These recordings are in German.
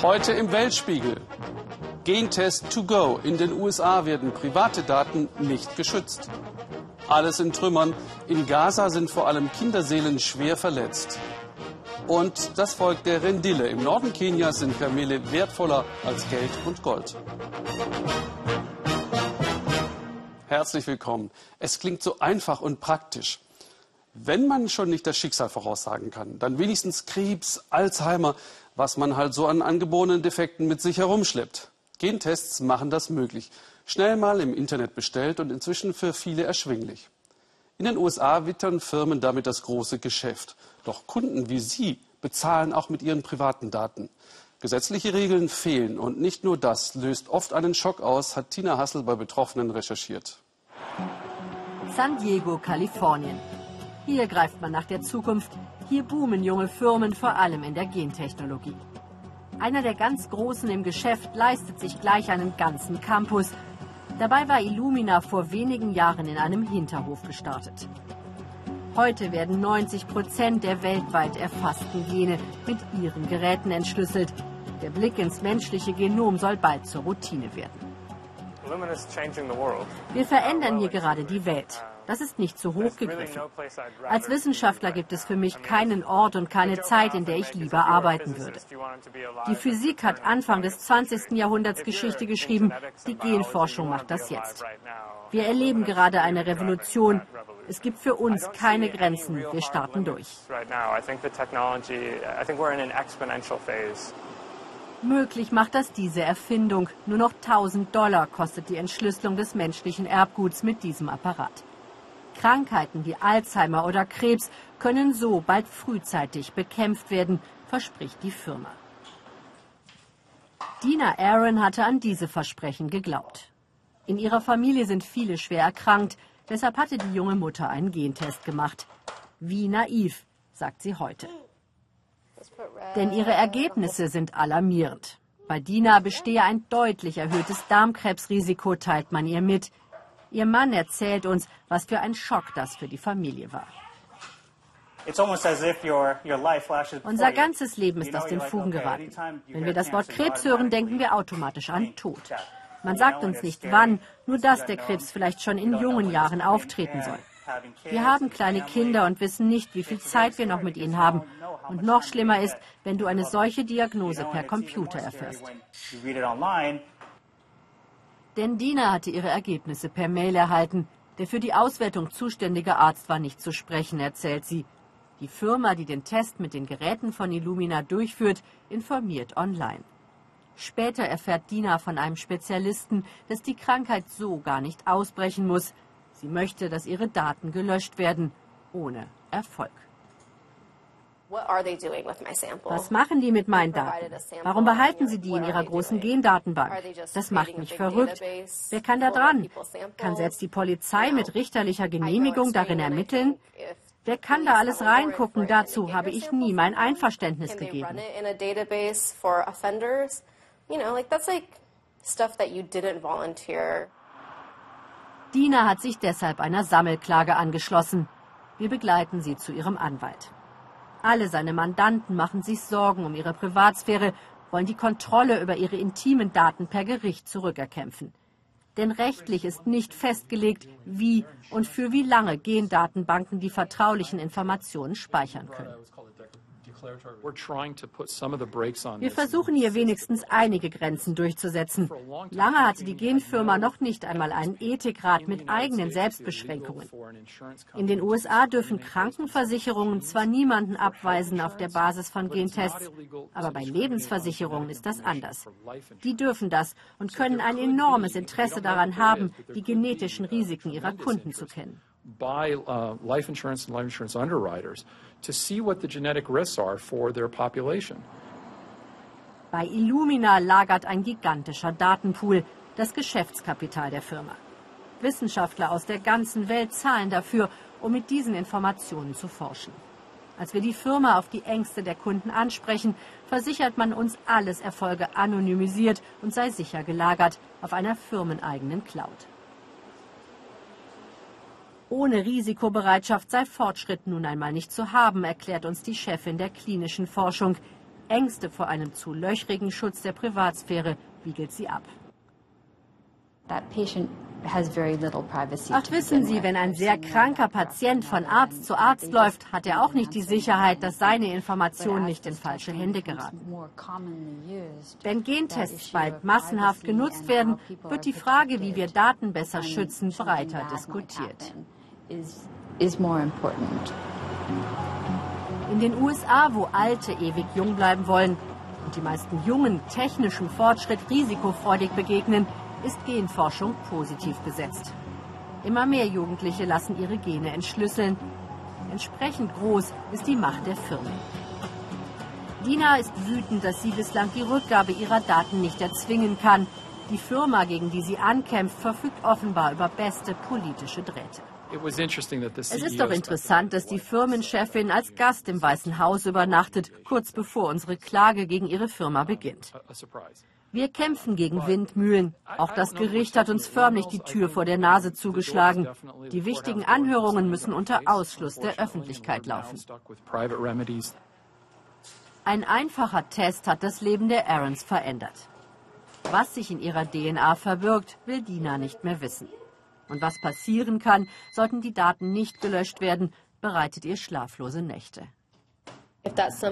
Heute im Weltspiegel. Gentest to go. In den USA werden private Daten nicht geschützt. Alles in Trümmern. In Gaza sind vor allem Kinderseelen schwer verletzt. Und das Volk der Rendille. Im Norden Kenias sind Kamele wertvoller als Geld und Gold. Herzlich willkommen. Es klingt so einfach und praktisch. Wenn man schon nicht das Schicksal voraussagen kann, dann wenigstens Krebs, Alzheimer, was man halt so an angeborenen Defekten mit sich herumschleppt. Gentests machen das möglich. Schnell mal im Internet bestellt und inzwischen für viele erschwinglich. In den USA wittern Firmen damit das große Geschäft. Doch Kunden wie Sie bezahlen auch mit ihren privaten Daten. Gesetzliche Regeln fehlen und nicht nur das löst oft einen Schock aus, hat Tina Hassel bei Betroffenen recherchiert. San Diego, Kalifornien. Hier greift man nach der Zukunft. Hier boomen junge Firmen, vor allem in der Gentechnologie. Einer der ganz Großen im Geschäft leistet sich gleich einen ganzen Campus. Dabei war Illumina vor wenigen Jahren in einem Hinterhof gestartet. Heute werden 90 Prozent der weltweit erfassten Gene mit ihren Geräten entschlüsselt. Der Blick ins menschliche Genom soll bald zur Routine werden. Wir verändern hier gerade die Welt. Das ist nicht zu hoch gegriffen. Als Wissenschaftler gibt es für mich keinen Ort und keine Zeit, in der ich lieber arbeiten würde. Die Physik hat Anfang des 20. Jahrhunderts Geschichte geschrieben. Die Genforschung macht das jetzt. Wir erleben gerade eine Revolution. Es gibt für uns keine Grenzen. Wir starten durch. Möglich macht das diese Erfindung. Nur noch 1000 Dollar kostet die Entschlüsselung des menschlichen Erbguts mit diesem Apparat. Krankheiten wie Alzheimer oder Krebs können so bald frühzeitig bekämpft werden, verspricht die Firma. Dina Aaron hatte an diese Versprechen geglaubt. In ihrer Familie sind viele schwer erkrankt, deshalb hatte die junge Mutter einen Gentest gemacht. Wie naiv, sagt sie heute. Denn ihre Ergebnisse sind alarmierend. Bei Dina bestehe ein deutlich erhöhtes Darmkrebsrisiko, teilt man ihr mit. Ihr Mann erzählt uns, was für ein Schock das für die Familie war. Unser ganzes Leben ist aus den Fugen geraten. Wenn wir das Wort Krebs hören, denken wir automatisch an Tod. Man sagt uns nicht wann, nur dass der Krebs vielleicht schon in jungen Jahren auftreten soll. Wir haben kleine Kinder und wissen nicht, wie viel Zeit wir noch mit ihnen haben. Und noch schlimmer ist, wenn du eine solche Diagnose per Computer erfährst. Denn Dina hatte ihre Ergebnisse per Mail erhalten. Der für die Auswertung zuständige Arzt war nicht zu sprechen, erzählt sie. Die Firma, die den Test mit den Geräten von Illumina durchführt, informiert online. Später erfährt Dina von einem Spezialisten, dass die Krankheit so gar nicht ausbrechen muss. Sie möchte, dass ihre Daten gelöscht werden, ohne Erfolg. Was machen die mit meinen Daten? Warum behalten sie die in ihrer großen Gendatenbank? Das macht mich verrückt. Wer kann da dran? Kann selbst die Polizei mit richterlicher Genehmigung darin ermitteln? Wer kann da alles reingucken? Dazu habe ich nie mein Einverständnis gegeben. Dina hat sich deshalb einer Sammelklage angeschlossen. Wir begleiten sie zu ihrem Anwalt. Alle seine Mandanten machen sich Sorgen um ihre Privatsphäre, wollen die Kontrolle über ihre intimen Daten per Gericht zurückerkämpfen. Denn rechtlich ist nicht festgelegt, wie und für wie lange Gendatenbanken die vertraulichen Informationen speichern können. Wir versuchen hier wenigstens einige Grenzen durchzusetzen. Lange hatte die Genfirma noch nicht einmal einen Ethikrat mit eigenen Selbstbeschränkungen. In den USA dürfen Krankenversicherungen zwar niemanden abweisen auf der Basis von Gentests, aber bei Lebensversicherungen ist das anders. Die dürfen das und können ein enormes Interesse daran haben, die genetischen Risiken ihrer Kunden zu kennen. By uh, life insurance and life insurance underwriters to see what the genetic risks are for their population. Bei Illumina lagert ein gigantischer Datenpool, das Geschäftskapital der Firma. Wissenschaftler aus der ganzen Welt zahlen dafür, um mit diesen Informationen zu forschen. Als wir die Firma auf die Ängste der Kunden ansprechen, versichert man uns, alles erfolge anonymisiert und sei sicher gelagert auf einer firmeneigenen Cloud. Ohne Risikobereitschaft sei Fortschritt nun einmal nicht zu haben, erklärt uns die Chefin der klinischen Forschung. Ängste vor einem zu löchrigen Schutz der Privatsphäre wiegelt sie ab. Ach, wissen Sie, wenn ein sehr kranker Patient von Arzt zu Arzt läuft, hat er auch nicht die Sicherheit, dass seine Informationen nicht in falsche Hände geraten. Wenn Gentests bald massenhaft genutzt werden, wird die Frage, wie wir Daten besser schützen, breiter diskutiert. In den USA, wo Alte ewig jung bleiben wollen und die meisten Jungen technischem Fortschritt risikofreudig begegnen, ist Genforschung positiv besetzt. Immer mehr Jugendliche lassen ihre Gene entschlüsseln. Entsprechend groß ist die Macht der Firmen. Dina ist wütend, dass sie bislang die Rückgabe ihrer Daten nicht erzwingen kann. Die Firma, gegen die sie ankämpft, verfügt offenbar über beste politische Drähte. Es ist doch interessant, dass die Firmenchefin als Gast im Weißen Haus übernachtet, kurz bevor unsere Klage gegen ihre Firma beginnt. Wir kämpfen gegen Windmühlen. Auch das Gericht hat uns förmlich die Tür vor der Nase zugeschlagen. Die wichtigen Anhörungen müssen unter Ausschluss der Öffentlichkeit laufen. Ein einfacher Test hat das Leben der Aarons verändert. Was sich in ihrer DNA verbirgt, will Dina nicht mehr wissen. Und was passieren kann, sollten die Daten nicht gelöscht werden, bereitet ihr schlaflose Nächte. Was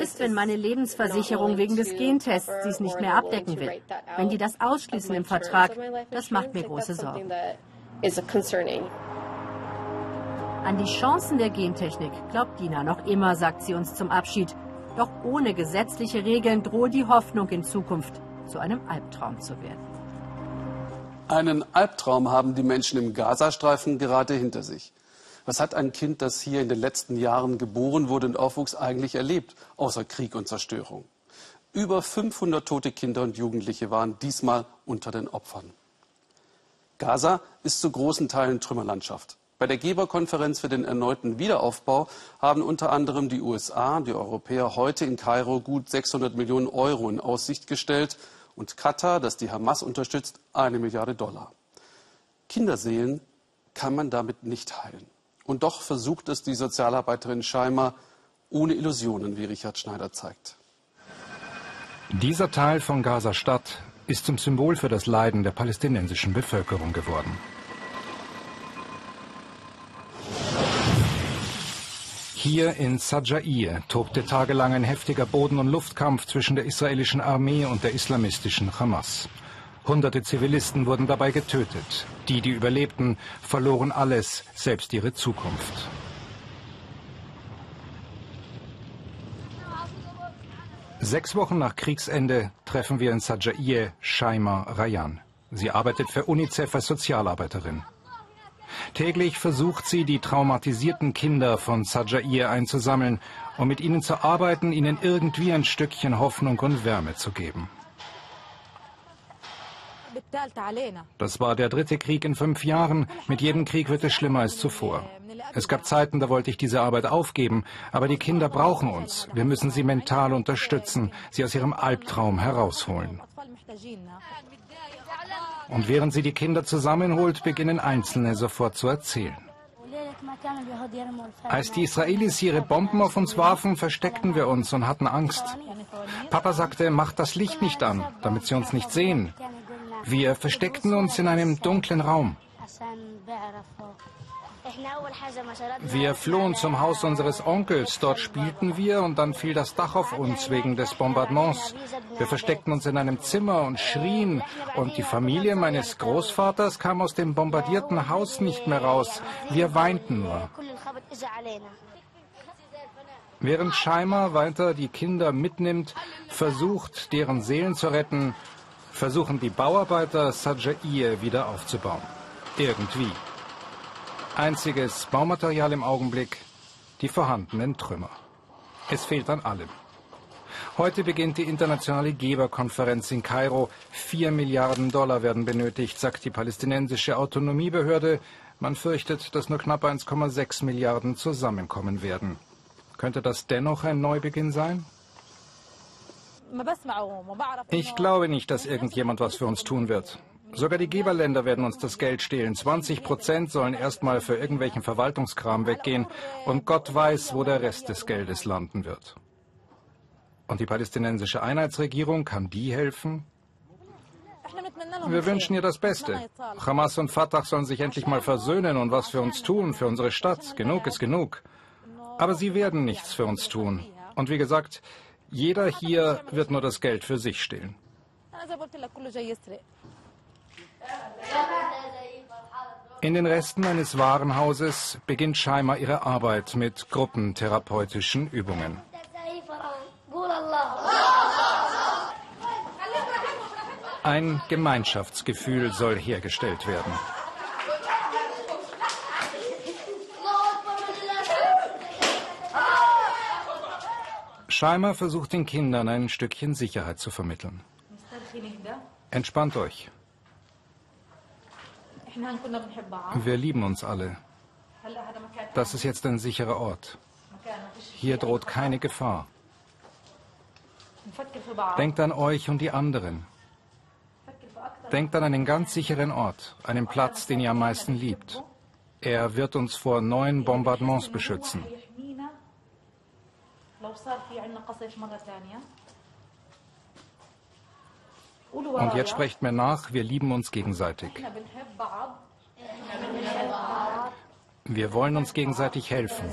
ist, wenn meine Lebensversicherung wegen des Gentests dies nicht mehr abdecken will? Wenn die das ausschließen im Vertrag, das macht mir große Sorgen. An die Chancen der Gentechnik glaubt Dina noch immer, sagt sie uns zum Abschied. Doch ohne gesetzliche Regeln droht die Hoffnung in Zukunft zu einem Albtraum zu werden. Einen Albtraum haben die Menschen im Gazastreifen gerade hinter sich. Was hat ein Kind, das hier in den letzten Jahren geboren wurde und aufwuchs, eigentlich erlebt, außer Krieg und Zerstörung? Über 500 tote Kinder und Jugendliche waren diesmal unter den Opfern. Gaza ist zu großen Teilen Trümmerlandschaft. Bei der Geberkonferenz für den erneuten Wiederaufbau haben unter anderem die USA und die Europäer heute in Kairo gut 600 Millionen Euro in Aussicht gestellt und Katar, das die Hamas unterstützt, eine Milliarde Dollar. Kinderseelen kann man damit nicht heilen. Und doch versucht es die Sozialarbeiterin Scheimer ohne Illusionen, wie Richard Schneider zeigt. Dieser Teil von Gaza-Stadt ist zum Symbol für das Leiden der palästinensischen Bevölkerung geworden. Hier in Saja'ir tobte tagelang ein heftiger Boden- und Luftkampf zwischen der israelischen Armee und der islamistischen Hamas. Hunderte Zivilisten wurden dabei getötet. Die, die überlebten, verloren alles, selbst ihre Zukunft. Sechs Wochen nach Kriegsende treffen wir in Sajaiye Shaima Rayan. Sie arbeitet für UNICEF als Sozialarbeiterin. Täglich versucht sie, die traumatisierten Kinder von Sajaiye einzusammeln, um mit ihnen zu arbeiten, ihnen irgendwie ein Stückchen Hoffnung und Wärme zu geben. Das war der dritte Krieg in fünf Jahren. Mit jedem Krieg wird es schlimmer als zuvor. Es gab Zeiten, da wollte ich diese Arbeit aufgeben, aber die Kinder brauchen uns. Wir müssen sie mental unterstützen, sie aus ihrem Albtraum herausholen. Und während sie die Kinder zusammenholt, beginnen Einzelne sofort zu erzählen. Als die Israelis ihre Bomben auf uns warfen, versteckten wir uns und hatten Angst. Papa sagte, macht das Licht nicht an, damit sie uns nicht sehen. Wir versteckten uns in einem dunklen Raum. Wir flohen zum Haus unseres Onkels. Dort spielten wir und dann fiel das Dach auf uns wegen des Bombardements. Wir versteckten uns in einem Zimmer und schrien. Und die Familie meines Großvaters kam aus dem bombardierten Haus nicht mehr raus. Wir weinten nur. Während Scheimer weiter die Kinder mitnimmt, versucht, deren Seelen zu retten, versuchen die Bauarbeiter Sajaiye wieder aufzubauen. Irgendwie. Einziges Baumaterial im Augenblick, die vorhandenen Trümmer. Es fehlt an allem. Heute beginnt die internationale Geberkonferenz in Kairo. Vier Milliarden Dollar werden benötigt, sagt die palästinensische Autonomiebehörde. Man fürchtet, dass nur knapp 1,6 Milliarden zusammenkommen werden. Könnte das dennoch ein Neubeginn sein? Ich glaube nicht, dass irgendjemand was für uns tun wird. Sogar die Geberländer werden uns das Geld stehlen. 20 Prozent sollen erstmal für irgendwelchen Verwaltungskram weggehen. Und Gott weiß, wo der Rest des Geldes landen wird. Und die palästinensische Einheitsregierung, kann die helfen? Wir wünschen ihr das Beste. Hamas und Fatah sollen sich endlich mal versöhnen und was für uns tun, für unsere Stadt. Genug ist genug. Aber sie werden nichts für uns tun. Und wie gesagt, jeder hier wird nur das Geld für sich stehlen. In den Resten eines Warenhauses beginnt Scheimer ihre Arbeit mit gruppentherapeutischen Übungen. Ein Gemeinschaftsgefühl soll hergestellt werden. Scheimer versucht den Kindern ein Stückchen Sicherheit zu vermitteln. Entspannt euch. Wir lieben uns alle. Das ist jetzt ein sicherer Ort. Hier droht keine Gefahr. Denkt an euch und die anderen. Denkt an einen ganz sicheren Ort, einen Platz, den ihr am meisten liebt. Er wird uns vor neuen Bombardements beschützen. Und jetzt sprecht mir nach, wir lieben uns gegenseitig. Wir wollen uns gegenseitig helfen.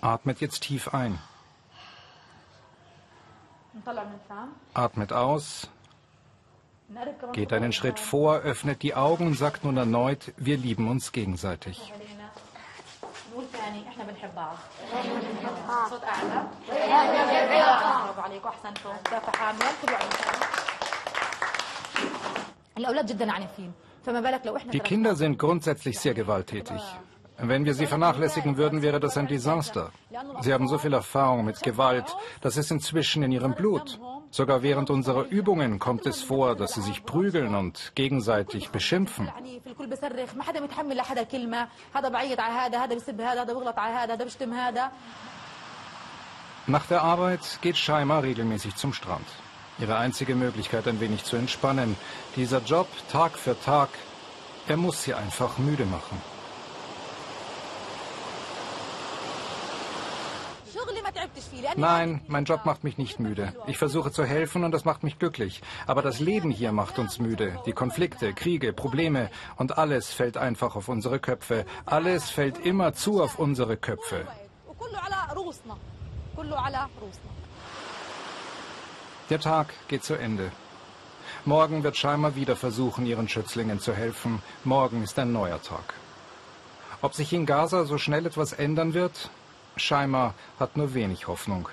Atmet jetzt tief ein. Atmet aus. Geht einen Schritt vor, öffnet die Augen und sagt nun erneut, wir lieben uns gegenseitig. Die Kinder sind grundsätzlich sehr gewalttätig. Wenn wir sie vernachlässigen würden, wäre das ein Desaster. Sie haben so viel Erfahrung mit Gewalt, das ist inzwischen in ihrem Blut. Sogar während unserer Übungen kommt es vor, dass sie sich prügeln und gegenseitig beschimpfen. Nach der Arbeit geht Scheimer regelmäßig zum Strand. Ihre einzige Möglichkeit, ein wenig zu entspannen. Dieser Job, Tag für Tag, er muss sie einfach müde machen. Nein, mein Job macht mich nicht müde. Ich versuche zu helfen und das macht mich glücklich. Aber das Leben hier macht uns müde. Die Konflikte, Kriege, Probleme und alles fällt einfach auf unsere Köpfe. Alles fällt immer zu auf unsere Köpfe. Der Tag geht zu Ende. Morgen wird Scheimer wieder versuchen, ihren Schützlingen zu helfen. Morgen ist ein neuer Tag. Ob sich in Gaza so schnell etwas ändern wird, Scheimer hat nur wenig Hoffnung.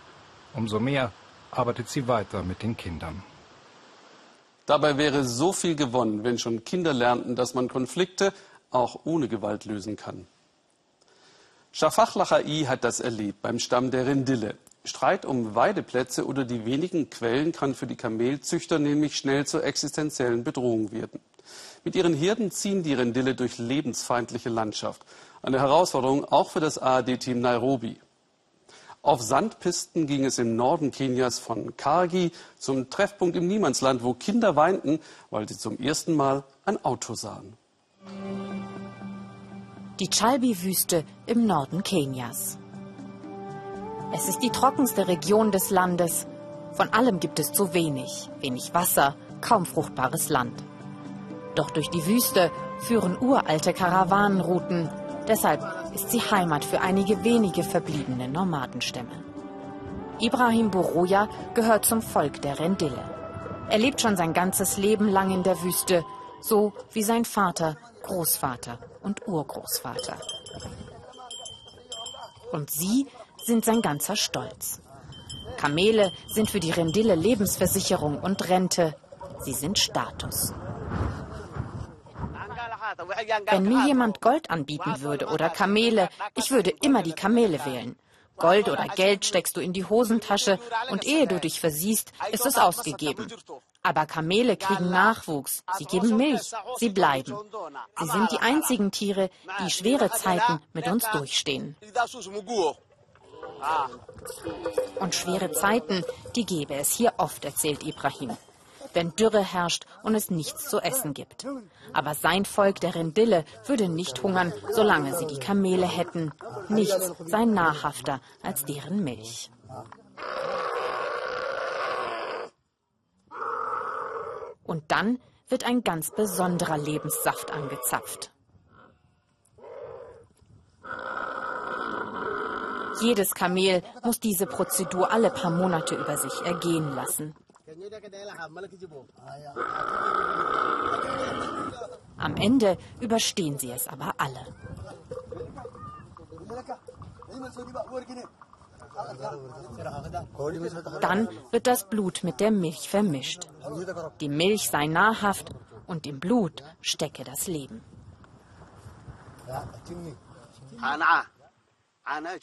Umso mehr arbeitet sie weiter mit den Kindern. Dabei wäre so viel gewonnen, wenn schon Kinder lernten, dass man Konflikte auch ohne Gewalt lösen kann. Shafach Lachai hat das erlebt beim Stamm der Rindille. Streit um Weideplätze oder die wenigen Quellen kann für die Kamelzüchter nämlich schnell zur existenziellen Bedrohung werden. Mit ihren Herden ziehen die Rindille durch lebensfeindliche Landschaft. Eine Herausforderung auch für das ARD-Team Nairobi. Auf Sandpisten ging es im Norden Kenias von Kargi zum Treffpunkt im Niemandsland, wo Kinder weinten, weil sie zum ersten Mal ein Auto sahen. Die Chalbi-Wüste im Norden Kenias. Es ist die trockenste Region des Landes. Von allem gibt es zu wenig. Wenig Wasser, kaum fruchtbares Land. Doch durch die Wüste führen uralte Karawanenrouten, Deshalb ist sie Heimat für einige wenige verbliebene Nomadenstämme. Ibrahim Boroja gehört zum Volk der Rendille. Er lebt schon sein ganzes Leben lang in der Wüste, so wie sein Vater, Großvater und Urgroßvater. Und sie sind sein ganzer Stolz. Kamele sind für die Rendille Lebensversicherung und Rente. Sie sind Status. Wenn mir jemand Gold anbieten würde oder Kamele, ich würde immer die Kamele wählen. Gold oder Geld steckst du in die Hosentasche und ehe du dich versiehst, ist es ausgegeben. Aber Kamele kriegen Nachwuchs, sie geben Milch, sie bleiben. Sie sind die einzigen Tiere, die schwere Zeiten mit uns durchstehen. Und schwere Zeiten, die gäbe es hier oft, erzählt Ibrahim. Wenn Dürre herrscht und es nichts zu essen gibt. Aber sein Volk der Rendille würde nicht hungern, solange sie die Kamele hätten. Nichts sei nahrhafter als deren Milch. Und dann wird ein ganz besonderer Lebenssaft angezapft. Jedes Kamel muss diese Prozedur alle paar Monate über sich ergehen lassen. Am Ende überstehen sie es aber alle. Dann wird das Blut mit der Milch vermischt. Die Milch sei nahrhaft und im Blut stecke das Leben.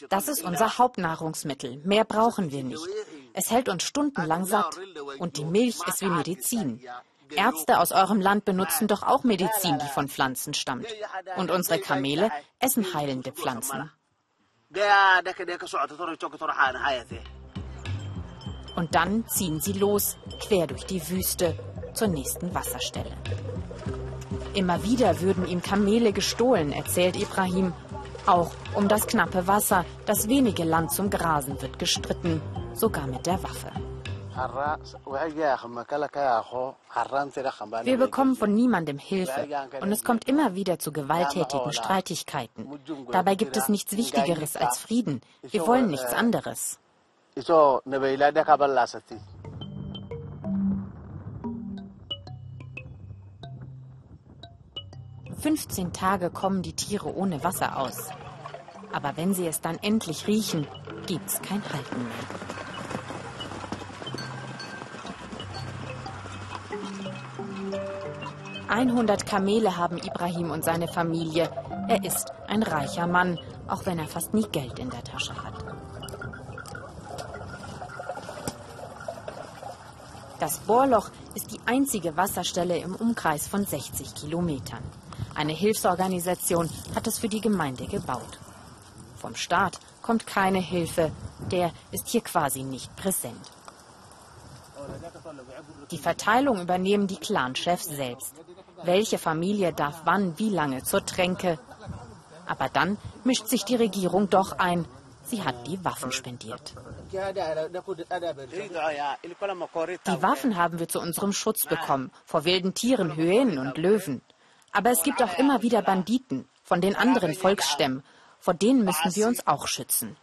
Das ist unser Hauptnahrungsmittel. Mehr brauchen wir nicht. Es hält uns stundenlang satt. Und die Milch ist wie Medizin. Ärzte aus eurem Land benutzen doch auch Medizin, die von Pflanzen stammt. Und unsere Kamele essen heilende Pflanzen. Und dann ziehen sie los, quer durch die Wüste, zur nächsten Wasserstelle. Immer wieder würden ihm Kamele gestohlen, erzählt Ibrahim. Auch um das knappe Wasser, das wenige Land zum Grasen wird gestritten, sogar mit der Waffe. Wir bekommen von niemandem Hilfe und es kommt immer wieder zu gewalttätigen Streitigkeiten. Dabei gibt es nichts Wichtigeres als Frieden. Wir wollen nichts anderes. 15 Tage kommen die Tiere ohne Wasser aus. Aber wenn sie es dann endlich riechen, gibt's kein Halten mehr. Einhundert Kamele haben Ibrahim und seine Familie. Er ist ein reicher Mann, auch wenn er fast nie Geld in der Tasche hat. Das Bohrloch ist die einzige Wasserstelle im Umkreis von 60 Kilometern. Eine Hilfsorganisation hat es für die Gemeinde gebaut. Vom Staat kommt keine Hilfe, der ist hier quasi nicht präsent. Die Verteilung übernehmen die Clanchefs selbst. Welche Familie darf wann wie lange zur Tränke? Aber dann mischt sich die Regierung doch ein. Sie hat die Waffen spendiert. Die Waffen haben wir zu unserem Schutz bekommen, vor wilden Tieren, Hyänen und Löwen. Aber es gibt auch immer wieder Banditen von den anderen Volksstämmen. Vor denen müssen wir uns auch schützen.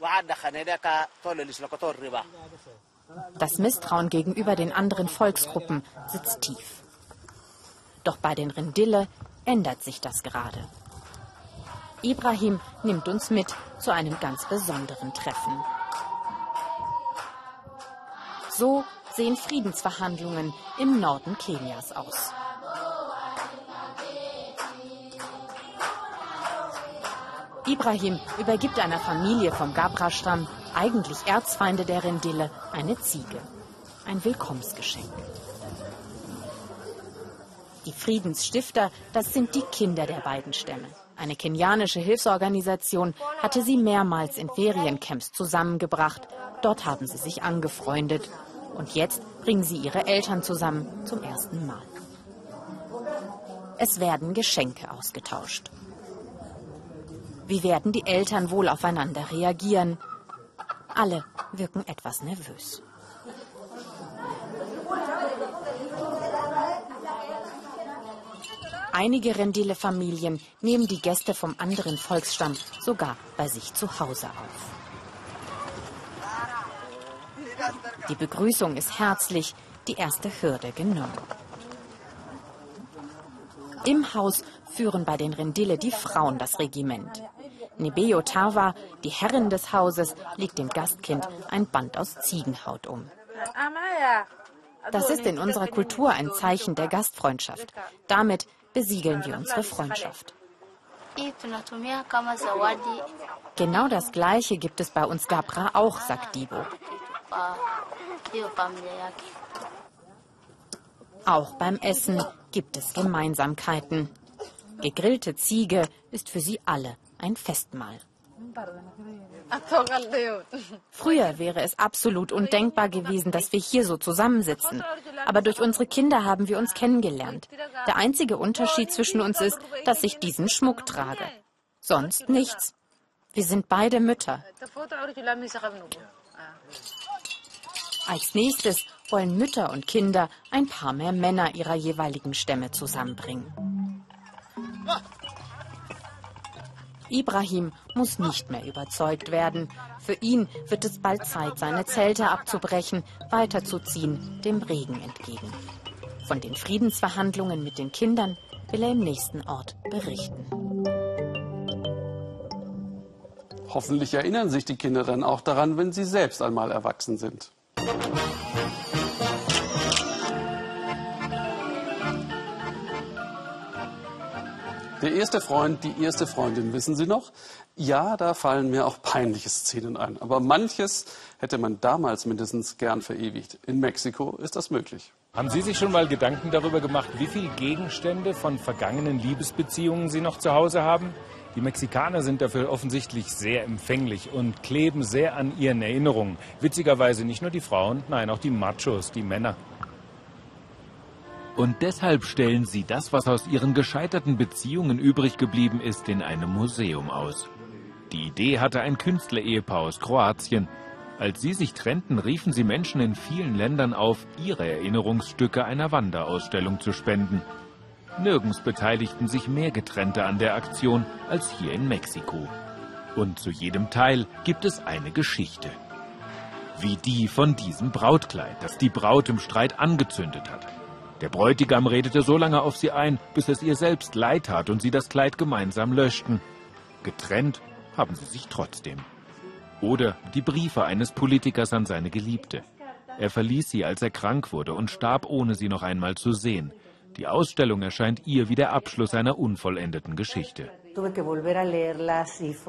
Das Misstrauen gegenüber den anderen Volksgruppen sitzt tief. Doch bei den Rindille ändert sich das gerade. Ibrahim nimmt uns mit zu einem ganz besonderen Treffen. So sehen Friedensverhandlungen im Norden Kenias aus. Ibrahim übergibt einer Familie vom Gabra-Stamm, eigentlich Erzfeinde der Rendille, eine Ziege. Ein Willkommensgeschenk. Die Friedensstifter, das sind die Kinder der beiden Stämme. Eine kenianische Hilfsorganisation hatte sie mehrmals in Feriencamps zusammengebracht. Dort haben sie sich angefreundet. Und jetzt bringen sie ihre Eltern zusammen zum ersten Mal. Es werden Geschenke ausgetauscht. Wie werden die Eltern wohl aufeinander reagieren? Alle wirken etwas nervös. Einige Rendile-Familien nehmen die Gäste vom anderen Volksstamm sogar bei sich zu Hause auf. Die Begrüßung ist herzlich, die erste Hürde genommen. Im Haus führen bei den Rendille die Frauen das Regiment. Nebeo Tawa, die Herrin des Hauses, legt dem Gastkind ein Band aus Ziegenhaut um. Das ist in unserer Kultur ein Zeichen der Gastfreundschaft. Damit besiegeln wir unsere Freundschaft. Genau das Gleiche gibt es bei uns Gabra auch, sagt Dibo. Auch beim Essen gibt es Gemeinsamkeiten. Gegrillte Ziege ist für sie alle ein Festmahl. Früher wäre es absolut undenkbar gewesen, dass wir hier so zusammensitzen. Aber durch unsere Kinder haben wir uns kennengelernt. Der einzige Unterschied zwischen uns ist, dass ich diesen Schmuck trage. Sonst nichts. Wir sind beide Mütter. Als nächstes wollen Mütter und Kinder ein paar mehr Männer ihrer jeweiligen Stämme zusammenbringen. Ibrahim muss nicht mehr überzeugt werden. Für ihn wird es bald Zeit, seine Zelte abzubrechen, weiterzuziehen, dem Regen entgegen. Von den Friedensverhandlungen mit den Kindern will er im nächsten Ort berichten. Hoffentlich erinnern sich die Kinder dann auch daran, wenn sie selbst einmal erwachsen sind. Der erste Freund, die erste Freundin, wissen Sie noch? Ja, da fallen mir auch peinliche Szenen ein. Aber manches hätte man damals mindestens gern verewigt. In Mexiko ist das möglich. Haben Sie sich schon mal Gedanken darüber gemacht, wie viele Gegenstände von vergangenen Liebesbeziehungen Sie noch zu Hause haben? Die Mexikaner sind dafür offensichtlich sehr empfänglich und kleben sehr an ihren Erinnerungen. Witzigerweise nicht nur die Frauen, nein, auch die Machos, die Männer. Und deshalb stellen sie das, was aus ihren gescheiterten Beziehungen übrig geblieben ist, in einem Museum aus. Die Idee hatte ein Künstlerehepaar aus Kroatien. Als sie sich trennten, riefen sie Menschen in vielen Ländern auf, ihre Erinnerungsstücke einer Wanderausstellung zu spenden. Nirgends beteiligten sich mehr Getrennte an der Aktion als hier in Mexiko. Und zu jedem Teil gibt es eine Geschichte. Wie die von diesem Brautkleid, das die Braut im Streit angezündet hat. Der Bräutigam redete so lange auf sie ein, bis es ihr selbst leid tat und sie das Kleid gemeinsam löschten. Getrennt haben sie sich trotzdem. Oder die Briefe eines Politikers an seine Geliebte. Er verließ sie, als er krank wurde und starb, ohne sie noch einmal zu sehen. Die Ausstellung erscheint ihr wie der Abschluss einer unvollendeten Geschichte.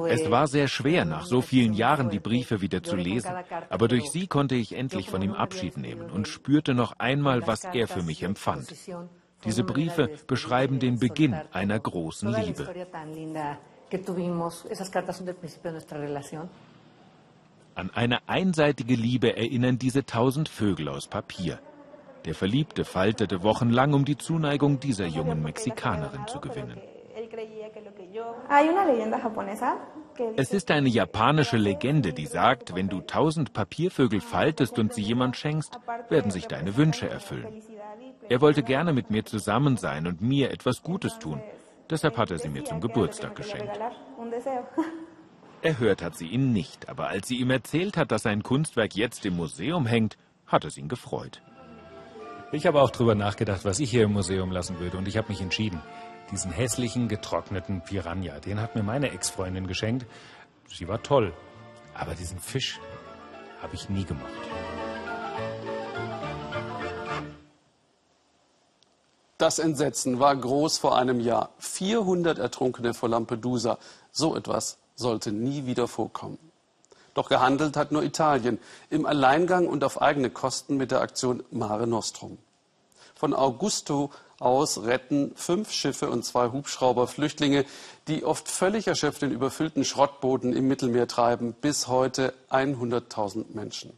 Es war sehr schwer, nach so vielen Jahren die Briefe wieder zu lesen, aber durch sie konnte ich endlich von ihm Abschied nehmen und spürte noch einmal, was er für mich empfand. Diese Briefe beschreiben den Beginn einer großen Liebe. An eine einseitige Liebe erinnern diese tausend Vögel aus Papier. Der Verliebte faltete wochenlang, um die Zuneigung dieser jungen Mexikanerin zu gewinnen. Es ist eine japanische Legende, die sagt, wenn du tausend Papiervögel faltest und sie jemand schenkst, werden sich deine Wünsche erfüllen. Er wollte gerne mit mir zusammen sein und mir etwas Gutes tun. Deshalb hat er sie mir zum Geburtstag geschenkt. Erhört hat sie ihn nicht, aber als sie ihm erzählt hat, dass sein Kunstwerk jetzt im Museum hängt, hat es ihn gefreut. Ich habe auch darüber nachgedacht, was ich hier im Museum lassen würde, und ich habe mich entschieden. Diesen hässlichen, getrockneten Piranha, den hat mir meine Ex-Freundin geschenkt. Sie war toll. Aber diesen Fisch habe ich nie gemacht. Das Entsetzen war groß vor einem Jahr. 400 Ertrunkene vor Lampedusa. So etwas sollte nie wieder vorkommen. Doch gehandelt hat nur Italien im Alleingang und auf eigene Kosten mit der Aktion Mare Nostrum. Von Augusto aus retten fünf Schiffe und zwei Hubschrauber Flüchtlinge, die oft völlig erschöpft in überfüllten Schrottbooten im Mittelmeer treiben, bis heute 100.000 Menschen.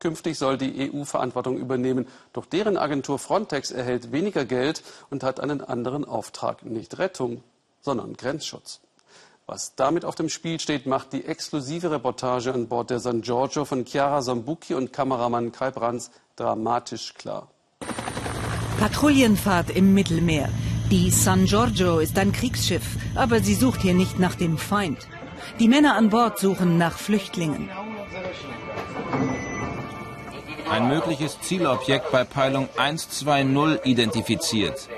Künftig soll die EU Verantwortung übernehmen, doch deren Agentur Frontex erhält weniger Geld und hat einen anderen Auftrag, nicht Rettung, sondern Grenzschutz. Was damit auf dem Spiel steht, macht die exklusive Reportage an Bord der San Giorgio von Chiara Sambucchi und Kameramann Kai Brands dramatisch klar. Patrouillenfahrt im Mittelmeer. Die San Giorgio ist ein Kriegsschiff, aber sie sucht hier nicht nach dem Feind. Die Männer an Bord suchen nach Flüchtlingen. Ein mögliches Zielobjekt bei Peilung 120 identifiziert.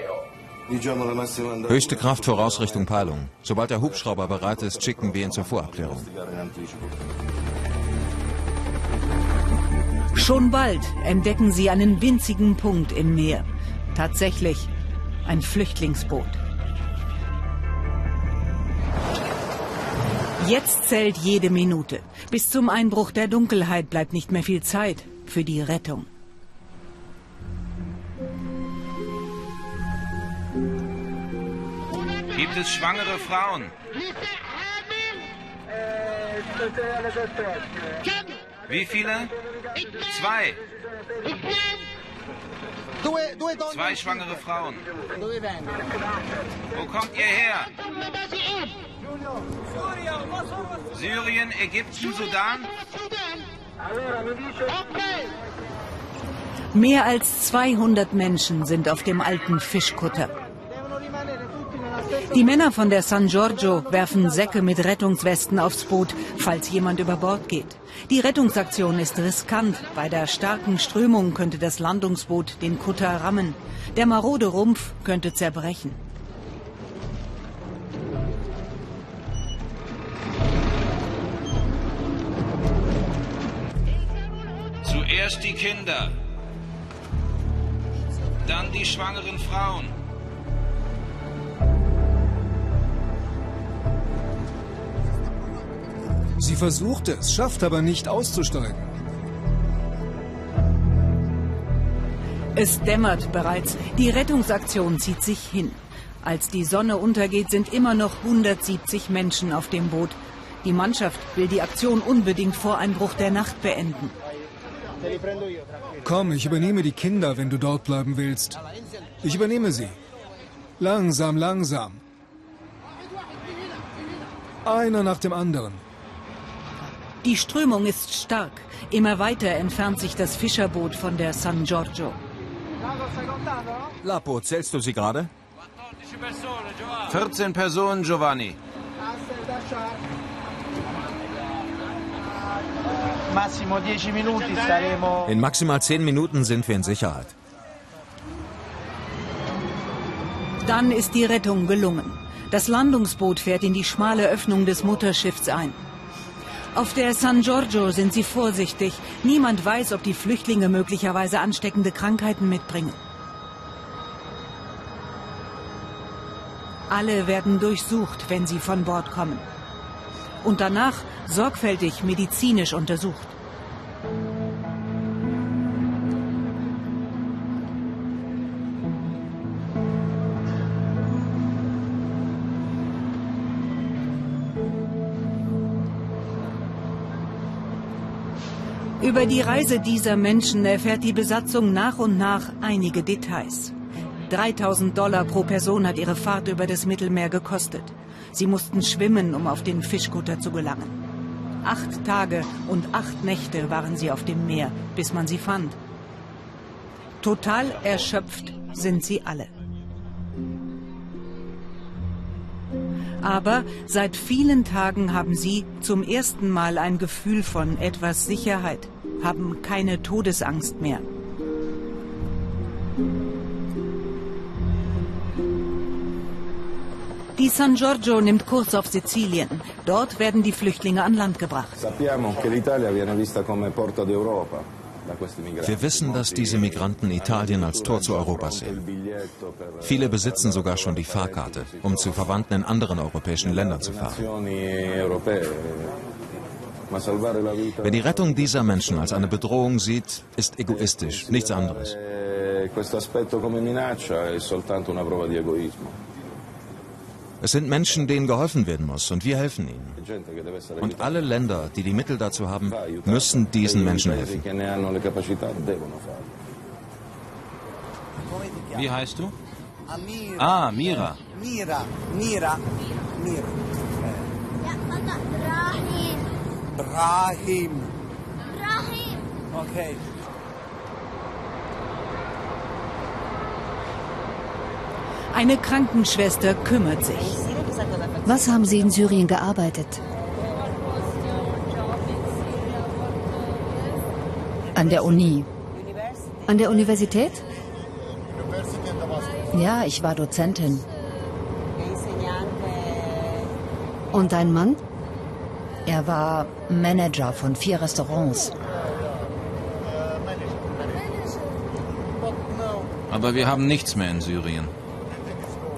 Höchste Kraft voraus Richtung Peilung. Sobald der Hubschrauber bereit ist, schicken wir ihn zur Vorabklärung. Schon bald entdecken sie einen winzigen Punkt im Meer. Tatsächlich ein Flüchtlingsboot. Jetzt zählt jede Minute. Bis zum Einbruch der Dunkelheit bleibt nicht mehr viel Zeit für die Rettung. Gibt es schwangere Frauen? Wie viele? Zwei. Zwei schwangere Frauen. Wo kommt ihr her? Syrien, Ägypten, Sudan? Mehr als 200 Menschen sind auf dem alten Fischkutter. Die Männer von der San Giorgio werfen Säcke mit Rettungswesten aufs Boot, falls jemand über Bord geht. Die Rettungsaktion ist riskant. Bei der starken Strömung könnte das Landungsboot den Kutter rammen. Der marode Rumpf könnte zerbrechen. Zuerst die Kinder, dann die schwangeren Frauen. Sie versucht es, schafft aber nicht auszusteigen. Es dämmert bereits. Die Rettungsaktion zieht sich hin. Als die Sonne untergeht, sind immer noch 170 Menschen auf dem Boot. Die Mannschaft will die Aktion unbedingt vor Einbruch der Nacht beenden. Komm, ich übernehme die Kinder, wenn du dort bleiben willst. Ich übernehme sie. Langsam, langsam. Einer nach dem anderen. Die Strömung ist stark. Immer weiter entfernt sich das Fischerboot von der San Giorgio. Lapo, zählst du sie gerade? 14 Personen, Giovanni. In maximal zehn Minuten sind wir in Sicherheit. Dann ist die Rettung gelungen. Das Landungsboot fährt in die schmale Öffnung des Mutterschiffs ein. Auf der San Giorgio sind sie vorsichtig. Niemand weiß, ob die Flüchtlinge möglicherweise ansteckende Krankheiten mitbringen. Alle werden durchsucht, wenn sie von Bord kommen. Und danach sorgfältig medizinisch untersucht. Über die Reise dieser Menschen erfährt die Besatzung nach und nach einige Details. 3000 Dollar pro Person hat ihre Fahrt über das Mittelmeer gekostet. Sie mussten schwimmen, um auf den Fischkutter zu gelangen. Acht Tage und acht Nächte waren sie auf dem Meer, bis man sie fand. Total erschöpft sind sie alle. Aber seit vielen Tagen haben sie zum ersten Mal ein Gefühl von etwas Sicherheit, haben keine Todesangst mehr. Die San Giorgio nimmt Kurs auf Sizilien. Dort werden die Flüchtlinge an Land gebracht. Wir wissen, dass diese Migranten Italien als Tor zu Europa sehen. Viele besitzen sogar schon die Fahrkarte, um zu Verwandten in anderen europäischen Ländern zu fahren. Wer die Rettung dieser Menschen als eine Bedrohung sieht, ist egoistisch, nichts anderes. Egoismo. Es sind Menschen, denen geholfen werden muss und wir helfen ihnen. Und alle Länder, die die Mittel dazu haben, müssen diesen Menschen helfen. Wie heißt du? Ah, Mira. Mira, Mira, Mira. Brahim. Brahim. Brahim. Okay. Eine Krankenschwester kümmert sich. Was haben Sie in Syrien gearbeitet? An der Uni. An der Universität? Ja, ich war Dozentin. Und dein Mann? Er war Manager von vier Restaurants. Aber wir haben nichts mehr in Syrien.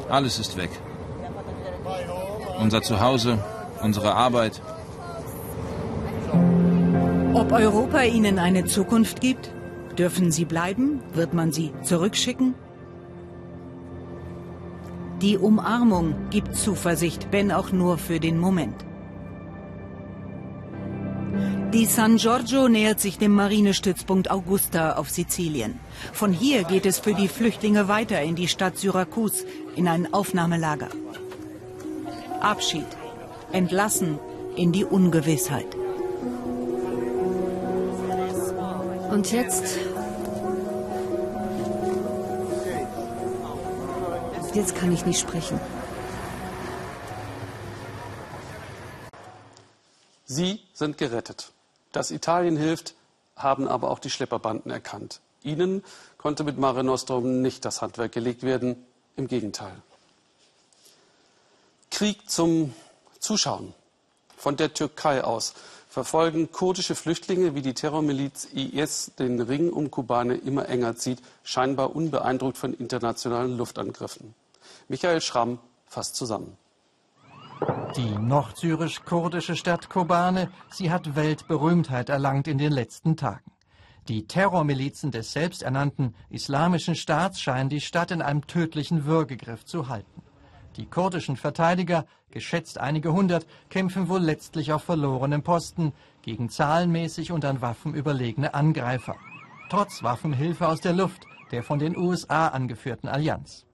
Alles ist weg. Unser Zuhause, unsere Arbeit. Ob Europa ihnen eine Zukunft gibt? Dürfen sie bleiben? Wird man sie zurückschicken? Die Umarmung gibt Zuversicht, wenn auch nur für den Moment. Die San Giorgio nähert sich dem Marinestützpunkt Augusta auf Sizilien. Von hier geht es für die Flüchtlinge weiter in die Stadt Syrakus, in ein Aufnahmelager. Abschied, entlassen in die Ungewissheit. Und jetzt? Jetzt kann ich nicht sprechen. Sie sind gerettet. Dass Italien hilft, haben aber auch die Schlepperbanden erkannt. Ihnen konnte mit Mare Nostrum nicht das Handwerk gelegt werden, im Gegenteil. Krieg zum Zuschauen. Von der Türkei aus verfolgen kurdische Flüchtlinge, wie die Terrormiliz IS den Ring um Kobane immer enger zieht, scheinbar unbeeindruckt von internationalen Luftangriffen. Michael Schramm fasst zusammen. Die nordsyrisch-kurdische Stadt Kobane, sie hat Weltberühmtheit erlangt in den letzten Tagen. Die Terrormilizen des selbsternannten Islamischen Staats scheinen die Stadt in einem tödlichen Würgegriff zu halten. Die kurdischen Verteidiger, geschätzt einige hundert, kämpfen wohl letztlich auf verlorenem Posten gegen zahlenmäßig und an Waffen überlegene Angreifer. Trotz Waffenhilfe aus der Luft der von den USA angeführten Allianz.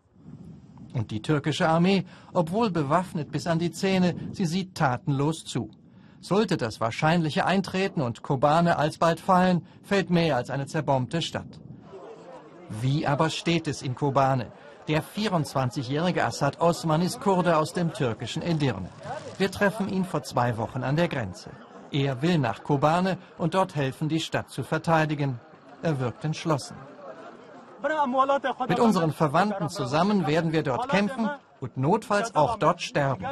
Und die türkische Armee, obwohl bewaffnet bis an die Zähne, sie sieht tatenlos zu. Sollte das Wahrscheinliche eintreten und Kobane alsbald fallen, fällt mehr als eine zerbombte Stadt. Wie aber steht es in Kobane? Der 24-jährige Assad Osman ist Kurde aus dem türkischen Edirne. Wir treffen ihn vor zwei Wochen an der Grenze. Er will nach Kobane und dort helfen, die Stadt zu verteidigen. Er wirkt entschlossen. Mit unseren Verwandten zusammen werden wir dort kämpfen und notfalls auch dort sterben.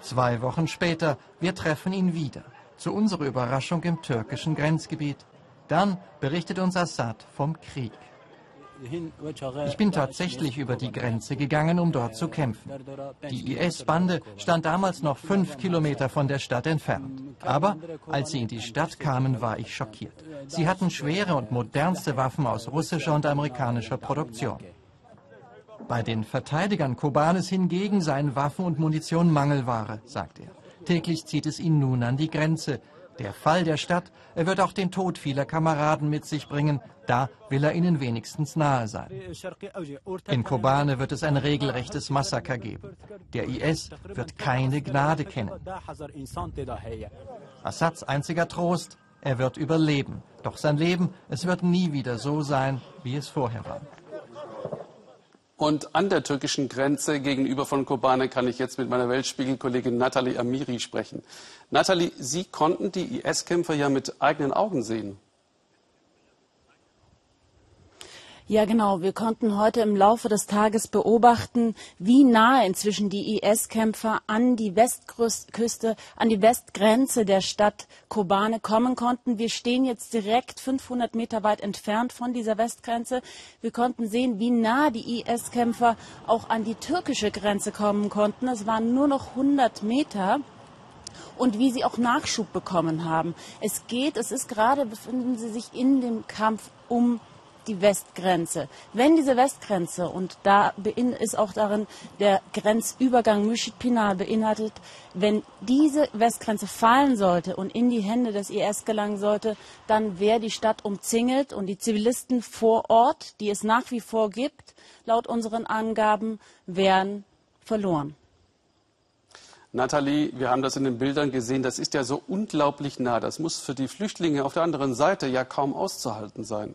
Zwei Wochen später, wir treffen ihn wieder. Zu unserer Überraschung im türkischen Grenzgebiet. Dann berichtet uns Assad vom Krieg. Ich bin tatsächlich über die Grenze gegangen, um dort zu kämpfen. Die IS-Bande stand damals noch fünf Kilometer von der Stadt entfernt. Aber als sie in die Stadt kamen, war ich schockiert. Sie hatten schwere und modernste Waffen aus russischer und amerikanischer Produktion. Bei den Verteidigern Kobanes hingegen seien Waffen und Munition Mangelware, sagt er. Täglich zieht es ihn nun an die Grenze. Der Fall der Stadt, er wird auch den Tod vieler Kameraden mit sich bringen. Da will er ihnen wenigstens nahe sein. In Kobane wird es ein regelrechtes Massaker geben. Der IS wird keine Gnade kennen. Assads einziger Trost, er wird überleben. Doch sein Leben, es wird nie wieder so sein, wie es vorher war. Und an der türkischen Grenze gegenüber von Kobane kann ich jetzt mit meiner Weltspiegel-Kollegin Nathalie Amiri sprechen. Nathalie, Sie konnten die IS-Kämpfer ja mit eigenen Augen sehen. Ja, genau. Wir konnten heute im Laufe des Tages beobachten, wie nahe inzwischen die IS-Kämpfer an die Westküste, an die Westgrenze der Stadt Kobane kommen konnten. Wir stehen jetzt direkt 500 Meter weit entfernt von dieser Westgrenze. Wir konnten sehen, wie nah die IS-Kämpfer auch an die türkische Grenze kommen konnten. Es waren nur noch 100 Meter und wie sie auch Nachschub bekommen haben. Es geht, es ist gerade, befinden sie sich in dem Kampf um die Westgrenze. Wenn diese Westgrenze, und da ist auch darin der Grenzübergang Müşit Pinal beinhaltet, wenn diese Westgrenze fallen sollte und in die Hände des IS gelangen sollte, dann wäre die Stadt umzingelt und die Zivilisten vor Ort, die es nach wie vor gibt, laut unseren Angaben, wären verloren. Nathalie, wir haben das in den Bildern gesehen, das ist ja so unglaublich nah. Das muss für die Flüchtlinge auf der anderen Seite ja kaum auszuhalten sein.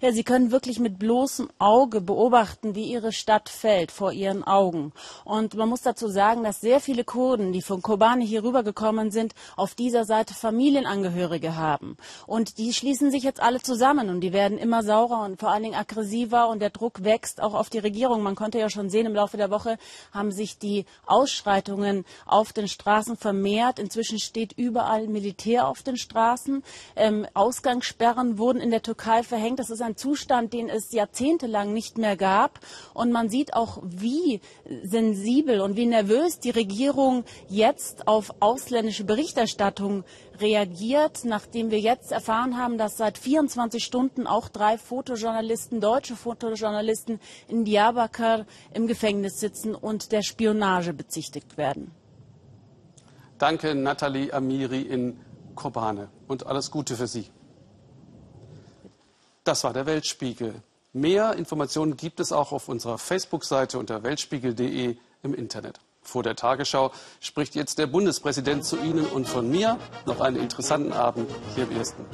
Ja, Sie können wirklich mit bloßem Auge beobachten, wie Ihre Stadt fällt vor Ihren Augen. Und man muss dazu sagen, dass sehr viele Kurden, die von Kobane hier rübergekommen sind, auf dieser Seite Familienangehörige haben. Und die schließen sich jetzt alle zusammen und die werden immer saurer und vor allen Dingen aggressiver und der Druck wächst auch auf die Regierung. Man konnte ja schon sehen, im Laufe der Woche haben sich die Ausschreitungen auf den Straßen vermehrt. Inzwischen steht überall Militär auf den Straßen. Ähm, Ausgangssperren wurden in der Türkei verhängt. Das ist ein Zustand, den es jahrzehntelang nicht mehr gab. Und man sieht auch, wie sensibel und wie nervös die Regierung jetzt auf ausländische Berichterstattung reagiert, nachdem wir jetzt erfahren haben, dass seit 24 Stunden auch drei Fotojournalisten, deutsche Fotojournalisten in Diyarbakir im Gefängnis sitzen und der Spionage bezichtigt werden. Danke, Nathalie Amiri in Kobane. Und alles Gute für Sie. Das war der Weltspiegel. Mehr Informationen gibt es auch auf unserer Facebook-Seite unter weltspiegel.de im Internet. Vor der Tagesschau spricht jetzt der Bundespräsident zu Ihnen und von mir noch einen interessanten Abend hier im Ersten.